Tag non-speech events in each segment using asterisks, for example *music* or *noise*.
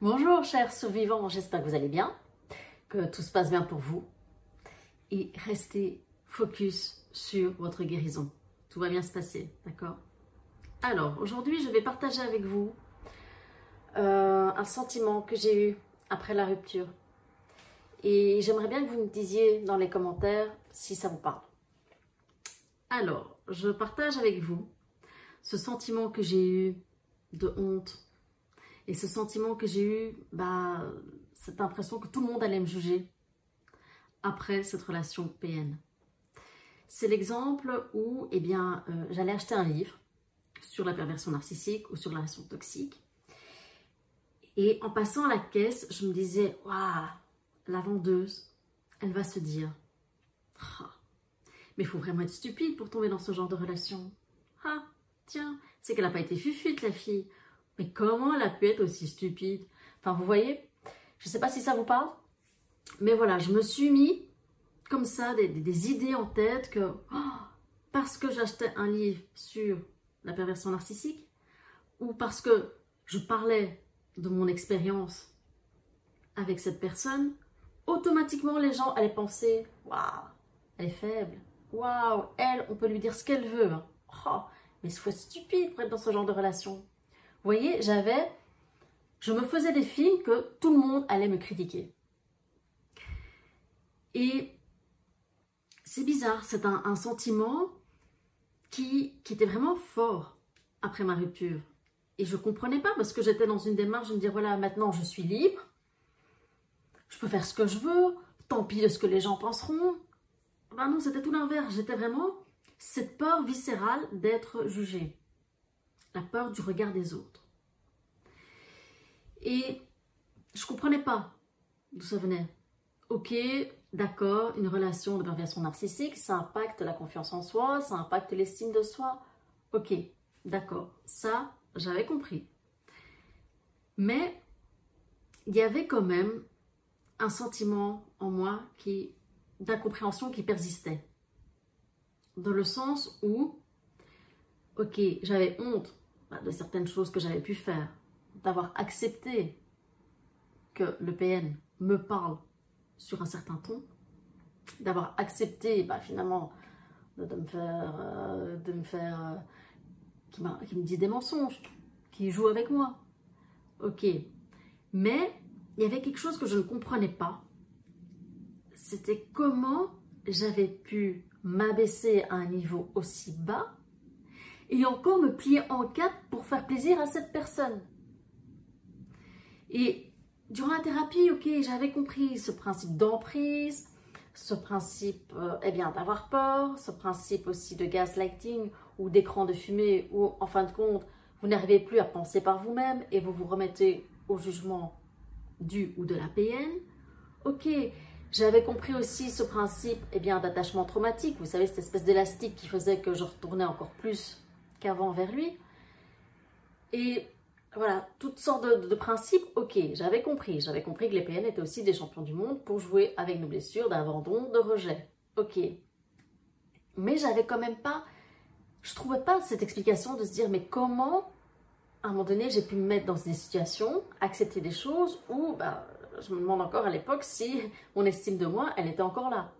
Bonjour chers survivants, j'espère que vous allez bien, que tout se passe bien pour vous et restez focus sur votre guérison. Tout va bien se passer, d'accord? Alors, aujourd'hui, je vais partager avec vous euh, un sentiment que j'ai eu après la rupture. Et j'aimerais bien que vous me disiez dans les commentaires si ça vous parle. Alors, je partage avec vous ce sentiment que j'ai eu de honte et ce sentiment que j'ai eu, bah, cette impression que tout le monde allait me juger après cette relation PN. C'est l'exemple où eh bien, euh, j'allais acheter un livre sur la perversion narcissique ou sur la relation toxique. Et en passant à la caisse, je me disais, waouh, la vendeuse, elle va se dire, ah, mais il faut vraiment être stupide pour tomber dans ce genre de relation. Ah, tiens, c'est qu'elle n'a pas été fufute, la fille. Mais comment elle a pu être aussi stupide? Enfin, vous voyez, je ne sais pas si ça vous parle, mais voilà, je me suis mis comme ça des, idées en tête que oh, parce que j'achetais un livre sur la perversion narcissique ou parce que je parlais de mon expérience avec cette personne, automatiquement les gens allaient penser waouh, elle est faible, waouh, elle, on peut lui dire ce qu'elle veut. Hein. Oh, mais il faut être stupide pour être dans ce genre de relation. Vous voyez, j'avais, je me faisais des films que tout le monde allait me critiquer. Et c'est bizarre, c'est un, sentiment qui, qui était vraiment fort après ma rupture. Et je ne comprenais pas parce que j'étais dans une démarche de me dire voilà, maintenant je suis libre, je peux faire ce que je veux, tant pis de ce que les gens penseront. Ben non, c'était tout l'inverse. J'étais vraiment cette peur viscérale d'être jugée, la peur du regard des autres. Et je comprenais pas d'où ça venait. Ok, d'accord, une relation de perversion narcissique, ça impacte la confiance en soi, ça impacte l'estime de soi. Ok, d'accord, ça, j'avais compris. Mais il y avait quand même un sentiment en moi qui d'incompréhension qui persistait. Dans le sens où, ok, j'avais honte de certaines choses que j'avais pu faire, d'avoir accepté que le PN me parle sur un certain ton, d'avoir accepté bah, finalement de, me faire, euh, de me faire euh, qui, qui, me dit des mensonges, qui joue avec moi. Ok. Mais il y avait quelque chose que je ne comprenais pas. C'était comment j'avais pu m'abaisser à un niveau aussi bas et encore me plier en quatre pour faire plaisir à cette personne. Et durant la thérapie, ok, j'avais compris ce principe d'emprise, ce principe euh, eh bien d'avoir peur, ce principe aussi de gaslighting ou d'écran de fumée où en fin de compte, vous n'arrivez plus à penser par vous-même et vous vous remettez au jugement du ou de la PN. Ok, j'avais compris aussi ce principe eh d'attachement traumatique, vous savez, cette espèce d'élastique qui faisait que je retournais encore plus qu'avant vers lui. Et voilà, toutes sortes de, principes, ok, j'avais compris. J'avais compris que les PN étaient aussi des champions du monde pour jouer avec nos blessures d'abandon, de rejet. Ok. Mais j'avais quand même pas, je trouvais pas cette explication de se dire, mais comment, à un moment donné, j'ai pu me mettre dans des situations, accepter des choses où, bah, je me demande encore à l'époque si mon estime de moi, elle était encore là.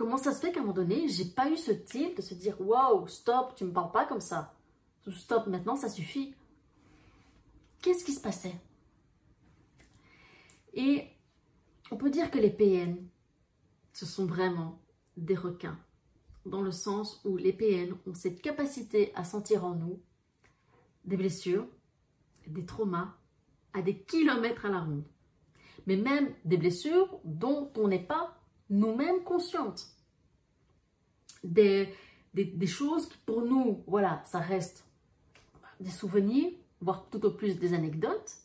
Comment ça se fait qu'à un moment donné, j'ai pas eu ce tilt de se dire, waouh, stop, tu me parles pas comme ça. Stop, maintenant, ça suffit Qu'est-ce qui se passait? Et on peut dire que les PN, ce sont vraiment des requins, dans le sens où les PN ont cette capacité à sentir en nous des blessures, des traumas, à des kilomètres à la ronde. Mais même des blessures dont on n'est pas nous-mêmes conscientes. Des, des, choses qui pour nous, voilà, ça reste des souvenirs, voire tout au plus des anecdotes,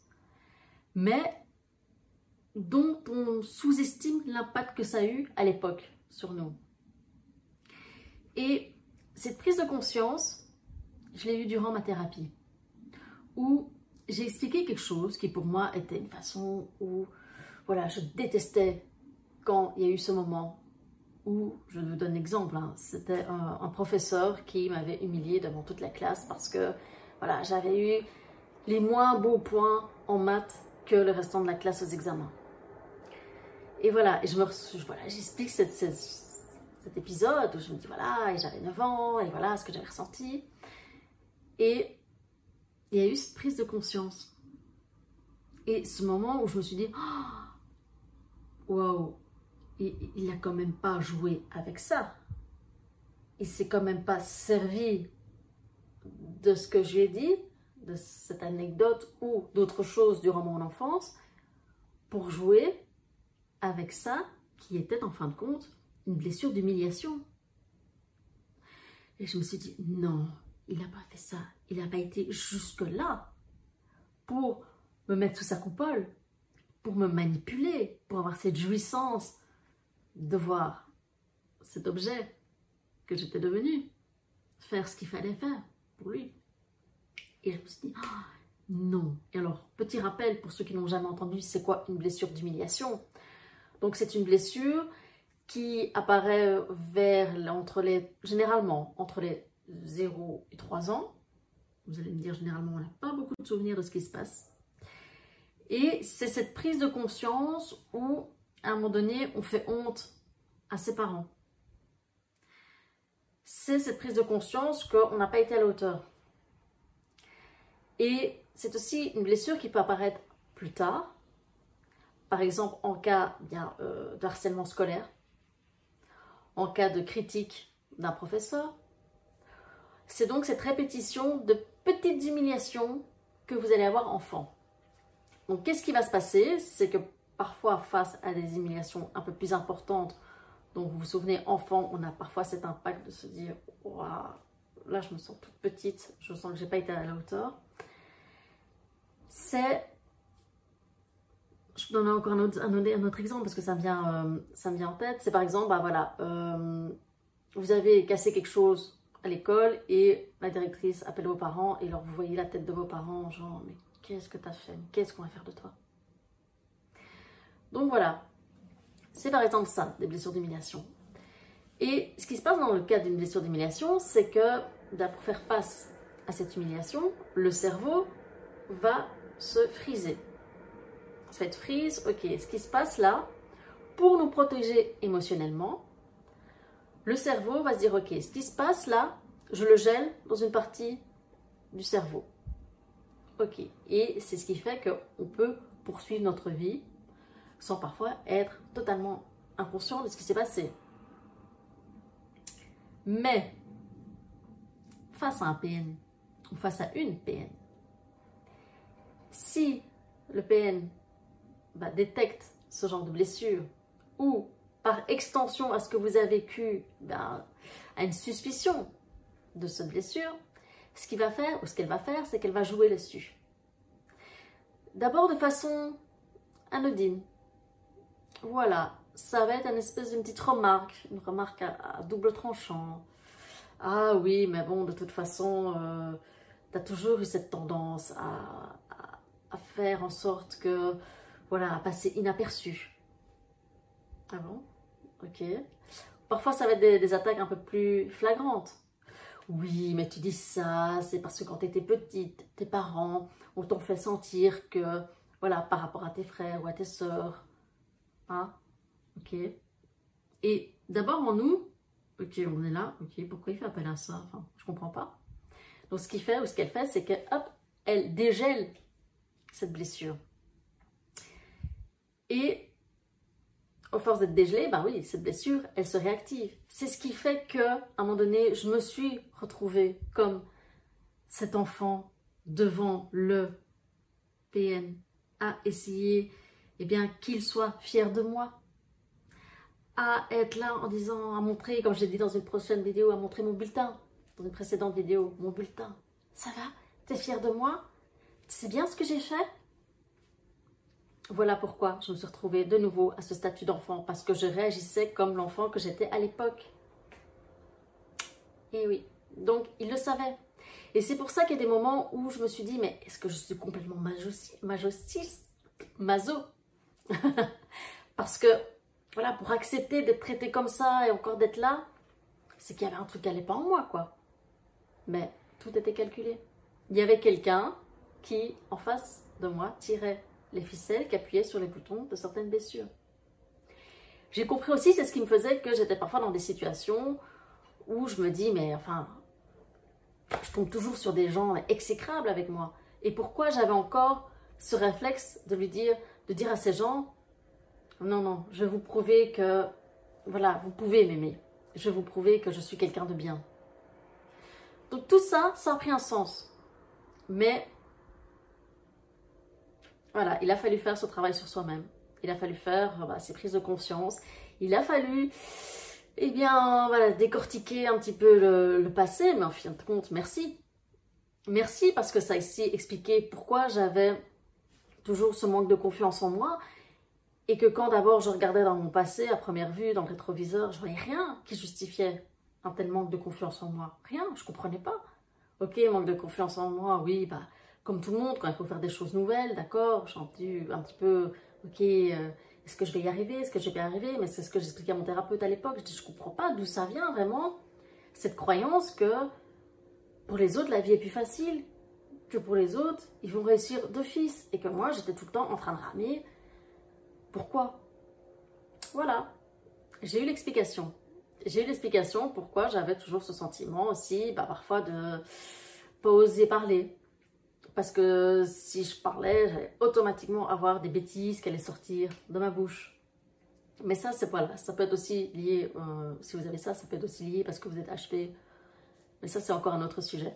mais dont on sous-estime l'impact que ça a eu à l'époque sur nous. Et cette prise de conscience, je l'ai eue durant ma thérapie, où j'ai expliqué quelque chose qui pour moi était une façon où, voilà, je détestais quand il y a eu ce moment où, je vous donne l'exemple, hein, c'était un, professeur qui m'avait humilié devant toute la classe parce que, voilà, j'avais eu les moins beaux points en maths que le restant de la classe aux examens. Et voilà, et je me voilà, j'explique cet épisode où je me dis voilà, et j'avais 9 ans, et voilà ce que j'avais ressenti. Et il y a eu cette prise de conscience. Et ce moment où je me suis dit *gasps* waouh, il, il a quand même pas joué avec ça. Il s'est quand même pas servi de ce que j'ai dit, de cette anecdote ou d'autres choses durant mon enfance, pour jouer avec ça qui était en fin de compte une blessure d'humiliation. Et je me suis dit, non, il n'a pas fait ça. Il n'a pas été jusque-là pour me mettre sous sa coupole, pour me manipuler, pour avoir cette jouissance de voir cet objet que j'étais devenu, faire ce qu'il fallait faire pour lui. Et je me suis dit, ah, non. Et alors, petit rappel pour ceux qui n'ont jamais entendu, c'est quoi une blessure d'humiliation? Donc, c'est une blessure qui apparaît vers, entre les, généralement, entre les 0 et 3 ans. Vous allez me dire, généralement, on n'a pas beaucoup de souvenirs de ce qui se passe. Et c'est cette prise de conscience où, moment donné, on fait honte à ses parents. C'est cette prise de conscience qu'on n'a pas été à la hauteur. Et c'est aussi une blessure qui peut apparaître plus tard, par exemple en cas bien, euh, de harcèlement scolaire, en cas de critique d'un professeur. C'est donc cette répétition de petites humiliations que vous allez avoir enfant. Donc qu'est-ce qui va se passer? C'est que parfois face à des humiliations un peu plus importantes, donc vous vous souvenez, enfant, on a parfois cet impact de se dire, là je me sens toute petite, je sens que j'ai pas été à la hauteur. C'est je donne encore un autre, exemple parce que ça me vient, euh, ça me vient en tête. C'est par exemple, bah voilà, euh, vous avez cassé quelque chose à l'école et la directrice appelle vos parents et alors vous voyez la tête de vos parents, genre, mais qu'est-ce que tu as fait Qu'est-ce qu'on va faire de toi? Donc voilà, c'est par exemple ça, des blessures d'humiliation. Et ce qui se passe dans le cas d'une blessure d'humiliation, c'est que pour faire face à cette humiliation, le cerveau va se friser. Cette frise, ok, ce qui se passe là, pour nous protéger émotionnellement, le cerveau va se dire, ok, ce qui se passe là, je le gèle dans une partie du cerveau. Ok, et c'est ce qui fait qu'on peut poursuivre notre vie sans parfois être totalement inconscient de ce qui s'est passé. Mais, face à un PN, ou face à une PN, si le PN bah, détecte ce genre de blessure ou par extension à ce que vous avez vécu, bah, à une suspicion de cette blessure, ce qu'il va faire ou ce qu'elle va faire, c'est qu'elle va jouer dessus. D'abord de façon anodine. Voilà, ça va être une espèce d'une petite remarque, une remarque à, double tranchant. Ah oui, mais bon, de toute façon, euh, tu as toujours eu cette tendance à, faire en sorte que, voilà, à passer inaperçu. Ah bon? Ok. Parfois, ça va être des, attaques un peu plus flagrantes. Oui, mais tu dis ça, c'est parce que quand tu étais petite, tes parents t'ont fait sentir que, voilà, par rapport à tes frères ou à tes sœurs. Ah, ok. Et d'abord en nous, ok, on est là, ok, pourquoi il fait appel à ça? Enfin, je comprends pas. Donc, ce qu'il fait ou ce qu'elle fait, c'est que, hop, elle dégèle cette blessure. Et au force d'être dégelée, ben oui, cette blessure, elle se réactive. C'est ce qui fait que, à un moment donné, je me suis retrouvée comme cet enfant devant le PN à essayer eh bien, qu'il soit fier de moi, à être là en disant, à montrer, comme j'ai dit dans une prochaine vidéo, à montrer mon bulletin, dans une précédente vidéo, mon bulletin. Ça va? T'es fier de moi? C'est bien ce que j'ai fait? Voilà pourquoi je me suis retrouvée de nouveau à ce statut d'enfant, parce que je réagissais comme l'enfant que j'étais à l'époque. Et oui, donc il le savait. Et c'est pour ça qu'il y a des moments où je me suis dit, mais est-ce que je suis complètement majostiste Mazo *laughs* Parce que, voilà, pour accepter d'être traité comme ça et encore d'être là, c'est qu'il y avait un truc qui n'allait pas en moi, quoi. Mais tout était calculé. Il y avait quelqu'un qui, en face de moi, tirait les ficelles, qui appuyaient sur les boutons de certaines blessures. J'ai compris aussi, c'est ce qui me faisait que j'étais parfois dans des situations où je me dis, mais enfin, je tombe toujours sur des gens exécrables avec moi. Et pourquoi j'avais encore ce réflexe de lui dire, de dire à ces gens, non, non, je vais vous prouver que, voilà, vous pouvez m'aimer. Je vais vous prouver que je suis quelqu'un de bien. Donc tout ça, ça a pris un sens. Mais, voilà, il a fallu faire ce travail sur soi-même. Il a fallu faire bah, ces prises de conscience. Il a fallu, eh bien, voilà, décortiquer un petit peu le, passé. Mais en fin de compte, merci. Merci parce que ça a ici expliqué pourquoi j'avais toujours ce manque de confiance en moi et que quand d'abord je regardais dans mon passé, à première vue, dans le rétroviseur, je voyais rien qui justifiait un tel manque de confiance en moi. Rien, je comprenais pas. Ok, manque de confiance en moi, oui, bah, comme tout le monde, quand il faut faire des choses nouvelles, d'accord, j'ai petit, un petit peu, ok, euh, est-ce que je vais y arriver, est-ce que je vais y arriver, mais c'est ce que j'expliquais à mon thérapeute à l'époque, je dis, je comprends pas d'où ça vient vraiment, cette croyance que pour les autres, la vie est plus facile, que pour les autres, ils vont réussir d'office, et que moi, j'étais tout le temps en train de ramer. Pourquoi? Voilà, j'ai eu l'explication j'ai eu l'explication pourquoi j'avais toujours ce sentiment aussi, bah, parfois de pas oser parler. Parce que si je parlais, j'allais automatiquement avoir des bêtises qui allaient sortir de ma bouche. Mais ça, c'est voilà, ça peut être aussi lié, euh, si vous avez ça, ça peut être aussi lié parce que vous êtes HP. Mais ça, c'est encore un autre sujet.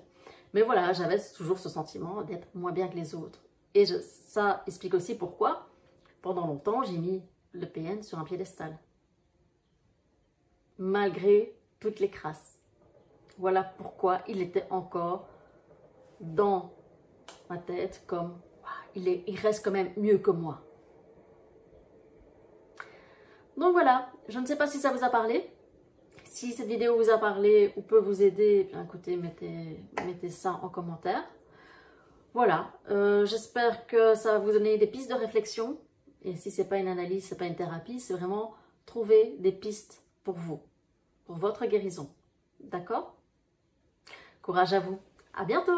Mais voilà, j'avais toujours ce sentiment d'être moins bien que les autres. Et ça explique aussi pourquoi, pendant longtemps, j'ai mis le PN sur un piédestal malgré toutes les crasses. Voilà pourquoi il était encore dans ma tête comme il, est, il reste quand même mieux que moi. Donc voilà, je ne sais pas si ça vous a parlé. Si cette vidéo vous a parlé ou peut vous aider, eh écoutez, mettez, mettez ça en commentaire. Voilà, euh, j'espère que ça va vous donner des pistes de réflexion. Et si ce n'est pas une analyse, ce n'est pas une thérapie, c'est vraiment trouver des pistes pour vous pour votre guérison. D'accord? Courage à vous. À bientôt